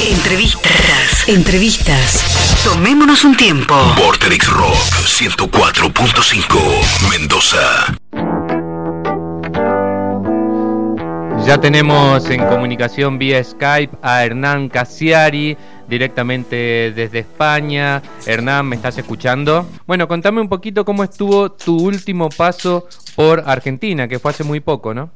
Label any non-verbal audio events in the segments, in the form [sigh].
Entrevistas. Entrevistas. Tomémonos un tiempo. Vorterix Rock 104.5 Mendoza. Ya tenemos en comunicación vía Skype a Hernán Casiari, directamente desde España. Hernán, ¿me estás escuchando? Bueno, contame un poquito cómo estuvo tu último paso por Argentina, que fue hace muy poco, ¿no?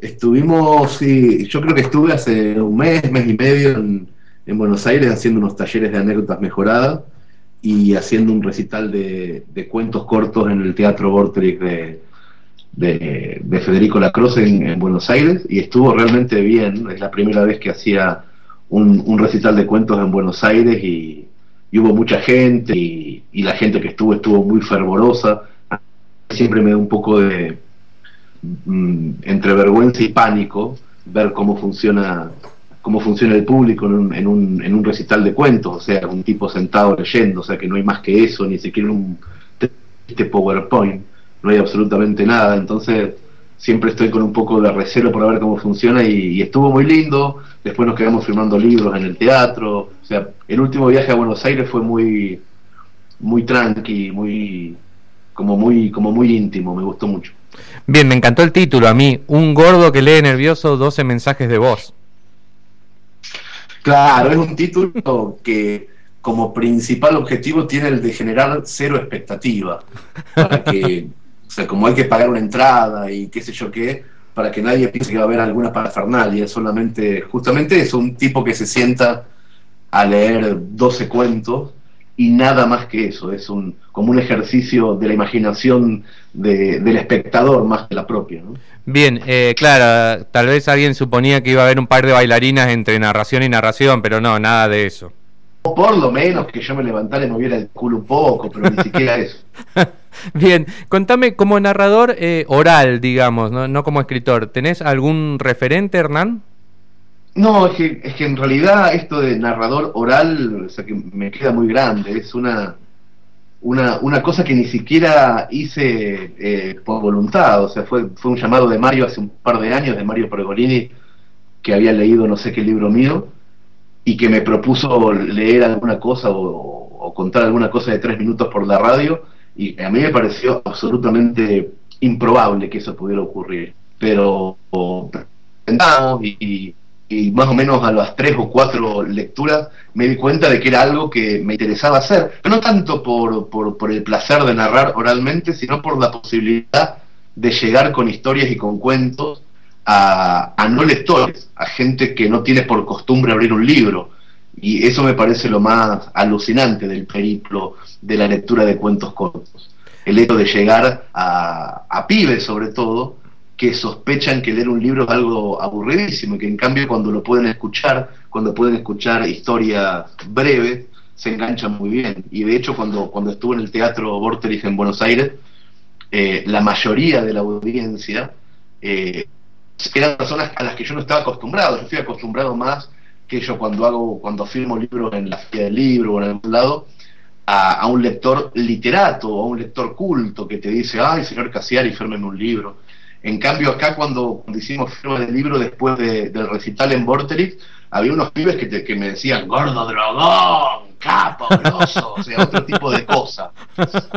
Estuvimos, sí, yo creo que estuve hace un mes, mes y medio en, Buenos Aires haciendo unos talleres de anécdotas mejoradas y haciendo un recital de, cuentos cortos en el Teatro Vortrix de, de, Federico Lacroze en, en, Buenos Aires y estuvo realmente bien. Es la primera vez que hacía un, recital de cuentos en Buenos Aires y, hubo mucha gente y, y, la gente que estuvo estuvo muy fervorosa. Siempre me da un poco de entre vergüenza y pánico ver cómo funciona cómo funciona el público en un, en, un, en un recital de cuentos, o sea, un tipo sentado leyendo, o sea, que no hay más que eso, ni siquiera un este PowerPoint, no hay absolutamente nada, entonces siempre estoy con un poco de recelo por ver cómo funciona y, estuvo muy lindo. Después nos quedamos firmando libros en el teatro. O sea, el último viaje a Buenos Aires fue muy, muy tranqui, muy, como muy, como muy íntimo. Me gustó mucho. Bien, me encantó el título a mí. Un gordo que lee nervioso 12 mensajes de voz. Claro, es un título que como principal objetivo tiene el de generar cero expectativa. Para que [laughs] o sea, como hay que pagar una entrada y qué sé yo qué, para que nadie piense que va a haber alguna parafernalia, solamente, justamente es un tipo que se sienta a leer 12 cuentos y nada más que eso, es un como un ejercicio de la imaginación del espectador más que la propia. Bien, eh, claro, tal vez alguien suponía que iba a haber un par de bailarinas entre narración y narración, pero no, nada de eso. Por lo menos que yo me levantara y me moviera el culo un poco, pero ni siquiera eso. [laughs] Bien, contame como narrador eh, oral, digamos, ¿no? como escritor, ¿tenés algún referente, Hernán? No, es que, es que en realidad esto de narrador oral, o sea, que me queda muy grande, es una, una, una cosa que ni siquiera hice eh, por voluntad, o sea, fue, fue un llamado de Mario hace un par de años, de Mario Pergolini, que había leído no sé qué libro mío, y que me propuso leer alguna cosa o contar alguna cosa de tres minutos por la radio, y a mí me pareció absolutamente improbable que eso pudiera ocurrir. Pero sentamos y, y, más o menos a las tres o cuatro lecturas me di cuenta de que era algo que me interesaba hacer, pero no tanto por, por, por el placer de narrar oralmente, sino por la posibilidad de llegar con historias y con cuentos a, a, no lectores, a gente que no tiene por costumbre abrir un libro. Y eso me parece lo más alucinante del periplo de la lectura de cuentos cortos. El hecho de llegar a, a pibes, sobre todo, que sospechan que leer un libro es algo aburridísimo y que en cambio cuando lo pueden escuchar, cuando pueden escuchar historias breves, se enganchan muy bien. Y de hecho cuando, cuando estuve en el Teatro Vorterix en Buenos Aires, eh, la mayoría de la audiencia eh, eran personas a las que yo no estaba acostumbrado, yo estoy acostumbrado más que yo cuando hago, cuando firmo libros en la feria del libro o en algún lado, a, un lector literato a un lector culto que te dice, ay, señor Casiari, fírmeme un libro. En cambio, acá cuando, hicimos firma del libro después del recital en Vorterix, había unos pibes que, que me decían, gordo dragón, capo, grosso, o sea, otro tipo de cosa,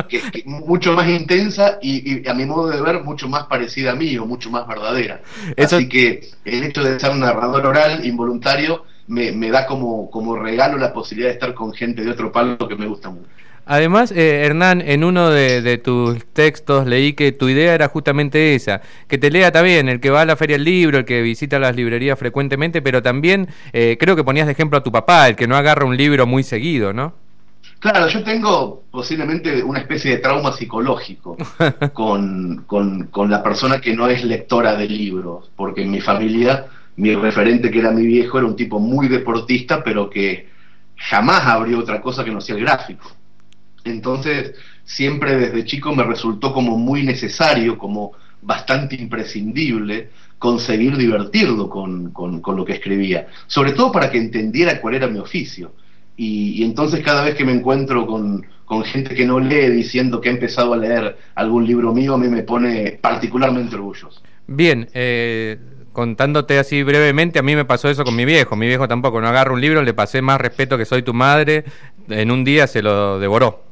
que, mucho más intensa y, a mi modo de ver mucho más parecida a mí o mucho más verdadera. Así que el hecho de ser un narrador oral involuntario me, me da como, como regalo la posibilidad de estar con gente de otro palo que me gusta mucho. Además, eh, Hernán, en uno de, tus textos leí que tu idea era justamente esa, que te lea también el que va a la feria del libro, el que visita las librerías frecuentemente, pero también eh, creo que ponías de ejemplo a tu papá, el que no agarra un libro muy seguido, ¿no? Claro, yo tengo posiblemente una especie de trauma psicológico [laughs] con, con, con la persona que no es lectora de libros, porque en mi familia mi referente, que era mi viejo, era un tipo muy deportista, pero que jamás abrió otra cosa que no sea el gráfico. Entonces, siempre desde chico me resultó como muy necesario, como bastante imprescindible, conseguir divertirlo con, con, lo que escribía, sobre todo para que entendiera cuál era mi oficio. Y, y entonces cada vez que me encuentro con, con, gente que no lee diciendo que ha empezado a leer algún libro mío, a mí me pone particularmente orgulloso. Bien, eh, contándote así brevemente, a mí me pasó eso con mi viejo. Mi viejo tampoco, no agarro un libro, le pasé más respeto que soy tu madre, en un día se lo devoró.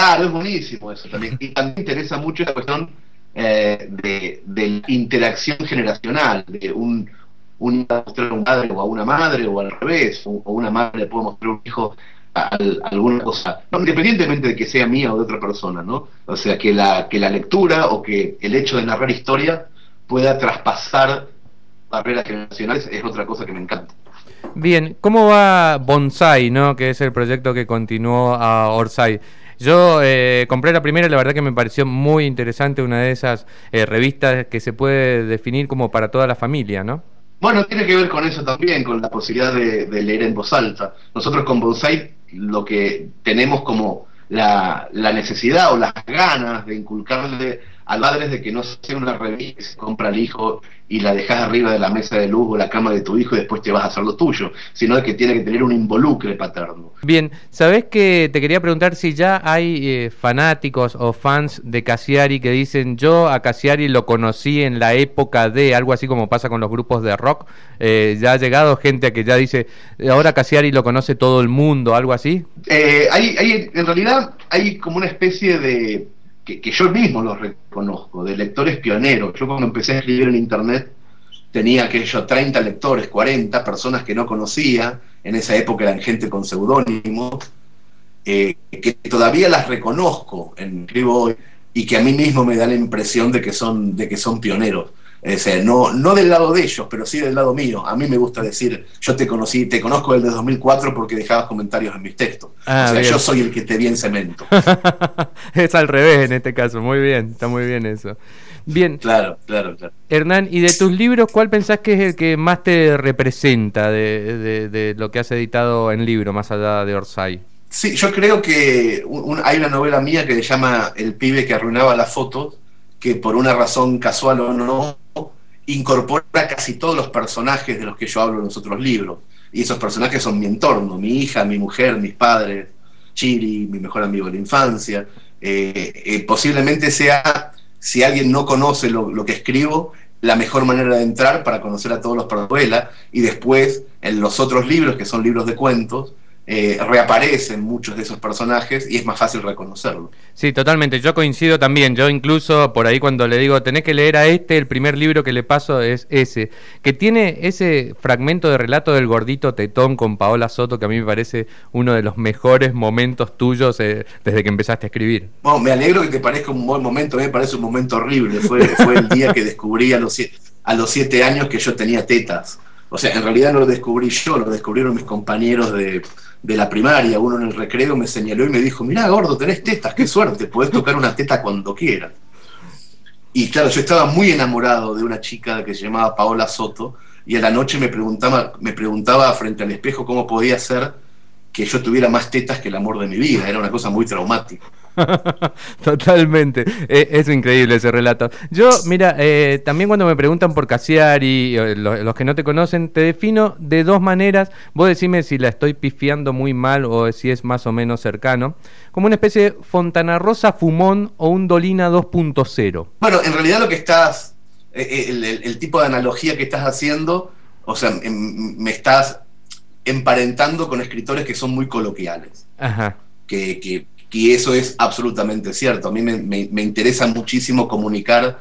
Claro, es buenísimo eso también. Y también interesa mucho la cuestión eh, de, de interacción generacional, de un, un mostrar a un padre o a una madre o al revés, o, una madre puede mostrar a un hijo a, alguna cosa, independientemente de que sea mía o de otra persona, ¿no? O sea, que la, que la lectura o que el hecho de narrar historia pueda traspasar barreras generacionales es otra cosa que me encanta. Bien, ¿cómo va Bonsai, no? que es el proyecto que continuó a Orsay? Yo eh, compré la primera y la verdad que me pareció muy interesante, una de esas eh, revistas que se puede definir como para toda la familia, ¿no? Bueno, tiene que ver con eso también, con la posibilidad de, leer en voz alta. Nosotros con Bonsai lo que tenemos como la, la necesidad o las ganas de inculcarle al padre de que no sea una revista que se compra al hijo y la dejas arriba de la mesa de luz o la cama de tu hijo y después te vas a hacer lo tuyo, sino de que tiene que tener un involucre paterno. Bien, ¿sabés que te quería preguntar si ya hay eh, fanáticos o fans de Cassiari que dicen yo a Cassiari lo conocí en la época de algo así como pasa con los grupos de rock? Eh, ya ha llegado gente a que ya dice ahora Cassiari lo conoce todo el mundo, algo así. Eh, hay, hay, en realidad hay como una especie de que, yo mismo los reconozco, de lectores pioneros. Yo cuando empecé a escribir en Internet tenía aquellos 30 lectores, 40 personas que no conocía, en esa época eran gente con seudónimos, eh, que todavía las reconozco en escribo hoy y que a mí mismo me da la impresión de que son, de que son pioneros. Es no, no del lado de ellos, pero sí del lado mío. A mí me gusta decir, yo te conocí, te conozco desde 2004 porque dejabas comentarios en mis textos. Ah, o sea, yo soy el que te vi en cemento. [laughs] es al revés en este caso, muy bien, está muy bien eso. Bien. Claro, claro, claro. Hernán, ¿y de tus libros cuál pensás que es el que más te representa de, lo que has editado en libro, más allá de Orsay? Sí, yo creo que hay una novela mía que se llama El pibe que arruinaba las fotos, que por una razón casual o no, incorpora casi todos los personajes de los que yo hablo en los otros libros. Y esos personajes son mi entorno, mi hija, mi mujer, mis padres, Chiri, mi mejor amigo de la infancia. Eh, eh, posiblemente sea, si alguien no conoce lo, que escribo, la mejor manera de entrar para conocer a todos los personajes y después en los otros libros, que son libros de cuentos, eh, reaparecen muchos de esos personajes y es más fácil reconocerlo. Sí, totalmente. Yo coincido también. Yo incluso por ahí cuando le digo, tenés que leer a este, el primer libro que le paso es ese, que tiene ese fragmento de relato del gordito tetón con Paola Soto que a mí me parece uno de los mejores momentos tuyos eh, desde que empezaste a escribir. Bueno, me alegro que te parezca un buen momento, a mí me parece un momento horrible. Fue, fue el día que descubrí a los, a los siete años que yo tenía tetas. O sea, en realidad no lo descubrí yo, lo descubrieron mis compañeros de de la primaria, uno en el recreo me señaló y me dijo, mirá gordo, tenés tetas, qué suerte, podés tocar una teta cuando quieras. Y claro, yo estaba muy enamorado de una chica que se llamaba Paola Soto y a la noche me preguntaba, me preguntaba frente al espejo cómo podía ser que yo tuviera más tetas que el amor de mi vida, era una cosa muy traumática. [laughs] Totalmente, e, es, increíble ese relato. Yo, mira, eh, también cuando me preguntan por Casiari, eh, los, los, que no te conocen, te defino de dos maneras. Vos decime si la estoy pifiando muy mal o si es más o menos cercano. Como una especie de Fontana Rosa Fumón o un Dolina 2.0. Bueno, en realidad lo que estás, eh, el, tipo de analogía que estás haciendo, o sea, me estás emparentando con escritores que son muy coloquiales. Ajá. Que, que, y eso es absolutamente cierto. A mí me, interesa muchísimo comunicar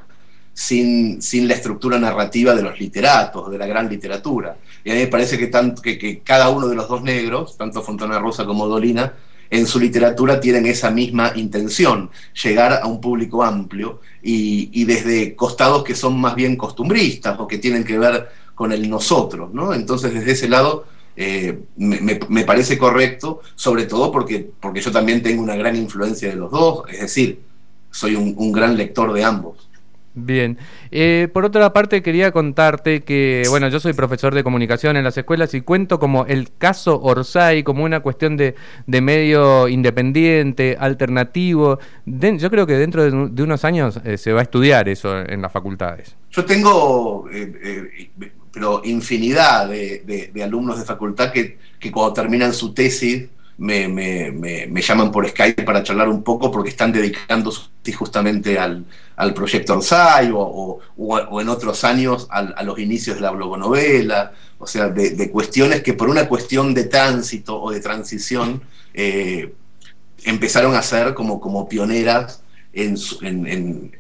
sin, sin, la estructura narrativa de los literatos, de la gran literatura. Y a mí me parece que, tanto, que, cada uno de los dos negros, tanto Fontana Rosa como Dolina, en su literatura tienen esa misma intención, llegar a un público amplio y, y, desde costados que son más bien costumbristas o que tienen que ver con el nosotros, ¿no? Entonces, desde ese lado, eh, me, parece correcto, sobre todo porque, porque yo también tengo una gran influencia de los dos, es decir, soy un, gran lector de ambos. Bien. Eh, por otra parte, quería contarte que, bueno, yo soy profesor de comunicación en las escuelas y cuento como el caso Orsay como una cuestión de, medio independiente, alternativo. yo creo que dentro de, unos años eh, se va a estudiar eso en las facultades. Yo tengo pero infinidad de, alumnos de facultad que, cuando terminan su tesis me, llaman por Skype para charlar un poco porque están dedicándose justamente al, proyecto Orsay o, o, en otros años a los inicios de la blogonovela, o sea, de, cuestiones que por una cuestión de tránsito o de transición eh, empezaron a ser como, como pioneras en, en, en,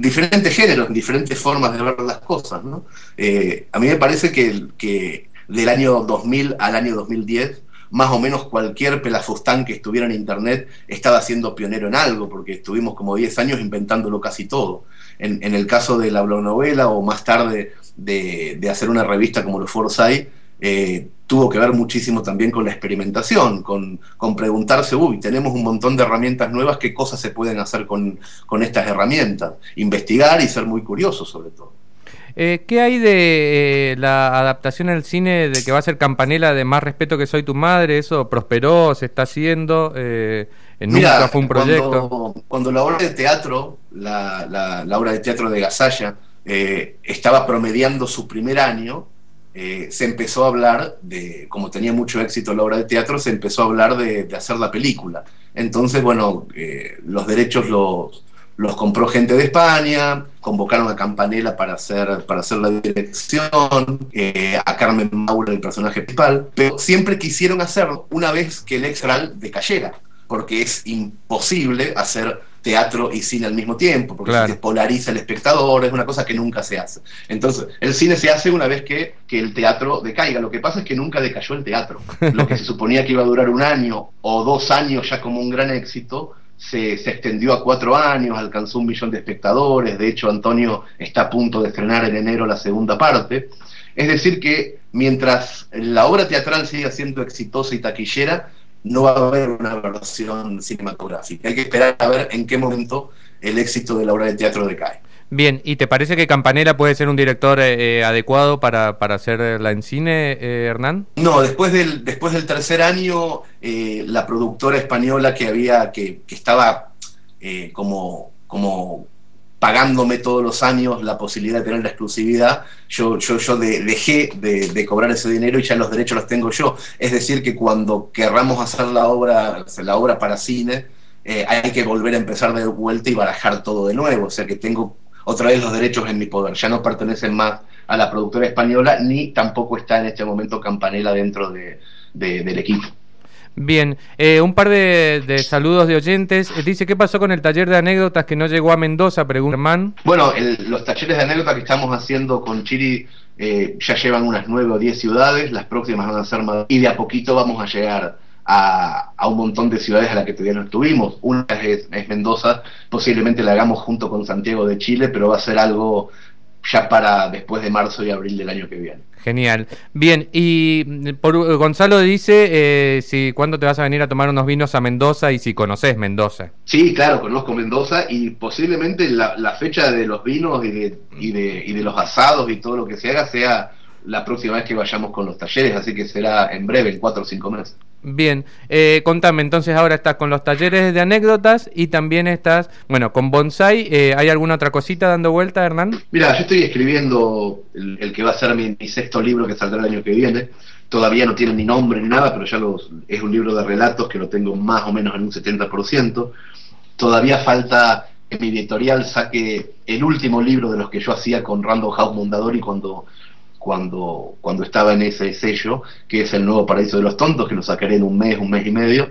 diferentes géneros, en diferentes formas de ver las cosas. ¿no? Eh, a mí me parece que, que del año 2000 al año 2010 más o menos cualquier pelafustán que estuviera en Internet estaba siendo pionero en algo, porque estuvimos como 10 años inventándolo casi todo. En, el caso de la novela o más tarde de, hacer una revista como los Forsyth, eh, tuvo que ver muchísimo también con la experimentación, con, con, preguntarse, uy, tenemos un montón de herramientas nuevas, ¿qué cosas se pueden hacer con, con estas herramientas? Investigar y ser muy curioso sobre todo. Eh, ¿Qué hay de eh, la adaptación al cine de que va a ser Campanela de Más Respeto que Soy Tu Madre? ¿Eso prosperó? ¿Se está haciendo? Eh, ¿Nunca fue un proyecto? Cuando, la obra de teatro, la, la, obra de teatro de Gasalla, estaba promediando su primer año, se empezó a hablar de, como tenía mucho éxito la obra de teatro, se empezó a hablar de, de hacer la película. Entonces, bueno, los derechos los los compró gente de España, convocaron a Campanella para hacer, para hacer la dirección, eh, a Carmen Maura, el personaje principal, pero siempre quisieron hacerlo una vez que el ex decayera, porque es imposible hacer teatro y cine al mismo tiempo, porque se polariza el espectador, es una cosa que nunca se hace. Entonces, el cine se hace una vez que, que el teatro decaiga. Lo que pasa es que nunca decayó el teatro. [laughs] Lo que se suponía que iba a durar un año o dos años ya como un gran éxito, se, extendió a cuatro años, alcanzó un millón de espectadores, de hecho Antonio está a punto de estrenar en enero la segunda parte. Es decir, que mientras la obra teatral siga siendo exitosa y taquillera, no va a haber una versión cinematográfica. Hay que esperar a ver en qué momento el éxito de la obra de teatro decae. Bien, ¿y te parece que Campanella puede ser un director eh, eh, adecuado para, para hacerla en cine, eh, Hernán? No, después del, después del tercer año, la productora española que había, que, que estaba como, como pagándome todos los años la posibilidad de tener la exclusividad, yo, dejé de, de, cobrar ese dinero y ya los derechos los tengo yo. Es decir, que cuando querramos hacer la obra, la obra para cine, hay que volver a empezar de vuelta y barajar todo de nuevo. O sea que tengo otra vez los derechos en mi poder. Ya no pertenecen más a la productora española, ni tampoco está en este momento Campanela dentro de, del equipo. Bien, eh, un par de, saludos de oyentes. Eh, dice, ¿qué pasó con el taller de anécdotas que no llegó a Mendoza? Pregunta Germán. Bueno, los talleres de anécdotas que estamos haciendo con Chiri eh, ya llevan unas nueve o diez ciudades, las próximas van a ser más, y de a poquito vamos a llegar a, un montón de ciudades a las que todavía no estuvimos. Una es, Mendoza, posiblemente la hagamos junto con Santiago de Chile, pero va a ser algo ya para después de marzo y abril del año que viene. Genial. Bien, y por, Gonzalo dice eh, si cuándo te vas a venir a tomar unos vinos a Mendoza y si conoces Mendoza. Sí, claro, conozco Mendoza y posiblemente la, la fecha de los vinos y de, y, de, y de los asados y todo lo que se haga sea la próxima vez que vayamos con los talleres, así que será en breve, en cuatro o cinco meses. Bien, eh, contame, entonces ahora estás con los talleres de anécdotas y también estás, bueno, con Bonsai. Eh, ¿Hay alguna otra cosita dando vuelta, Hernán? Mira, yo estoy escribiendo el, que va a ser mi, sexto libro que saldrá el año que viene. Todavía no tiene ni nombre ni nada, pero ya los, es un libro de relatos que lo tengo más o menos en un 70%. Todavía falta que mi editorial saque el último libro de los que yo hacía con Random House Mondadori cuando cuando, cuando estaba en ese sello, que es el nuevo Paraíso de los Tontos, que lo sacaré en un mes, un mes y medio.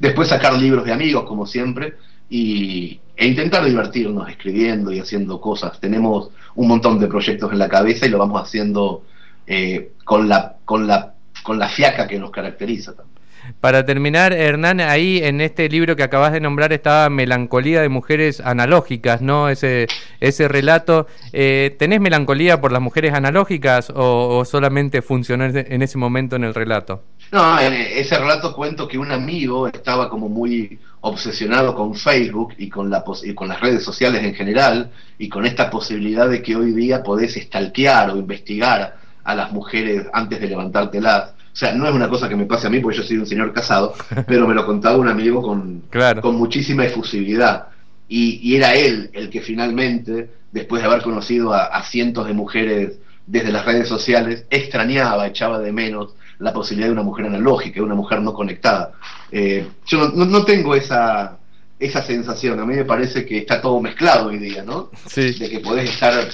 Después sacar libros de amigos, como siempre, y, e intentar divertirnos escribiendo y haciendo cosas. Tenemos un montón de proyectos en la cabeza y lo vamos haciendo eh, con, la, con, la, con la fiaca que nos caracteriza también. Para terminar, Hernán, ahí en este libro que acabas de nombrar estaba Melancolía de Mujeres Analógicas, ¿no? Ese, ese relato. Eh, ¿Tenés melancolía por las mujeres analógicas o, solamente funcionó en ese momento en el relato? No, en ese relato cuento que un amigo estaba como muy obsesionado con Facebook y con, la y con las redes sociales en general y con esta posibilidad de que hoy día podés stalkear o investigar a las mujeres antes de levantártelas o sea, no es una cosa que me pase a mí, porque yo soy un señor casado, [laughs] pero me lo contaba un amigo con, con muchísima efusividad. Y, era él el que finalmente, después de haber conocido a, cientos de mujeres desde las redes sociales, extrañaba, echaba de menos la posibilidad de una mujer analógica, de una mujer no conectada. Eh, yo no, tengo esa, esa sensación, a mí me parece que está todo mezclado hoy día, ¿no? Sí. De que podés estar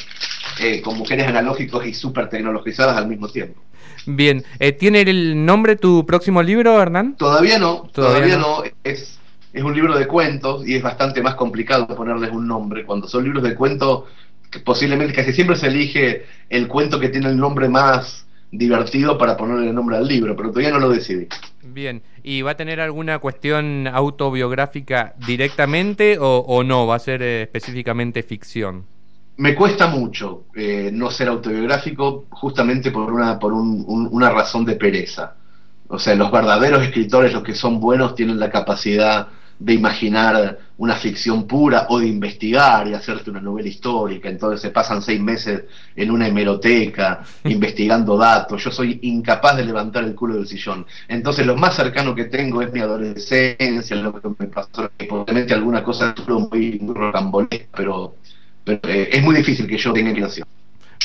eh, con mujeres analógicas y súper tecnologizadas al mismo tiempo. Bien, eh, ¿tiene el nombre tu próximo libro, Hernán? Todavía no, todavía, no. Es, es un libro de cuentos y es bastante más complicado ponerles un nombre. Cuando son libros de cuentos, posiblemente casi siempre se elige el cuento que tiene el nombre más divertido para ponerle el nombre al libro, pero todavía no lo decidí. Bien, ¿y va a tener alguna cuestión autobiográfica directamente o, no? ¿Va a ser eh, específicamente ficción? Me cuesta mucho eh, no ser autobiográfico justamente por una, por una razón de pereza. O sea, los verdaderos escritores, los que son buenos, tienen la capacidad de imaginar una ficción pura o de investigar y hacerte una novela histórica. Entonces se pasan seis meses en una hemeroteca [laughs] investigando datos. Yo soy incapaz de levantar el culo del sillón. Entonces lo más cercano que tengo es mi adolescencia, lo que me pasó, alguna cosa muy, muy rocambolesca, pero pero eh, es muy difícil que yo tenga inclinación.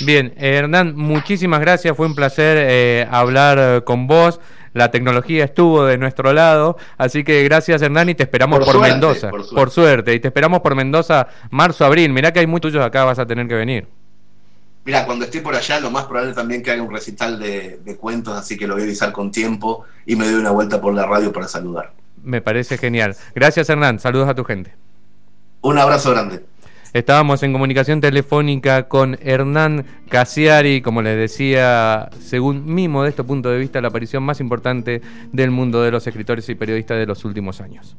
Bien, eh, Hernán, muchísimas gracias, fue un placer eh, hablar con vos. La tecnología estuvo de nuestro lado, así que gracias Hernán y te esperamos por, Mendoza. Por suerte. y te esperamos por Mendoza marzo, abril. Mirá que hay muchos acá, vas a tener que venir. Mira, cuando esté por allá, lo más probable también que haga un recital de, de, cuentos, así que lo voy a avisar con tiempo y me doy una vuelta por la radio para saludar. Me parece genial. Gracias Hernán, saludos a tu gente. Un abrazo grande. Estábamos en comunicación telefónica con Hernán Casiari, como les decía, según mi modesto punto de vista, la aparición más importante del mundo de los escritores y periodistas de los últimos años.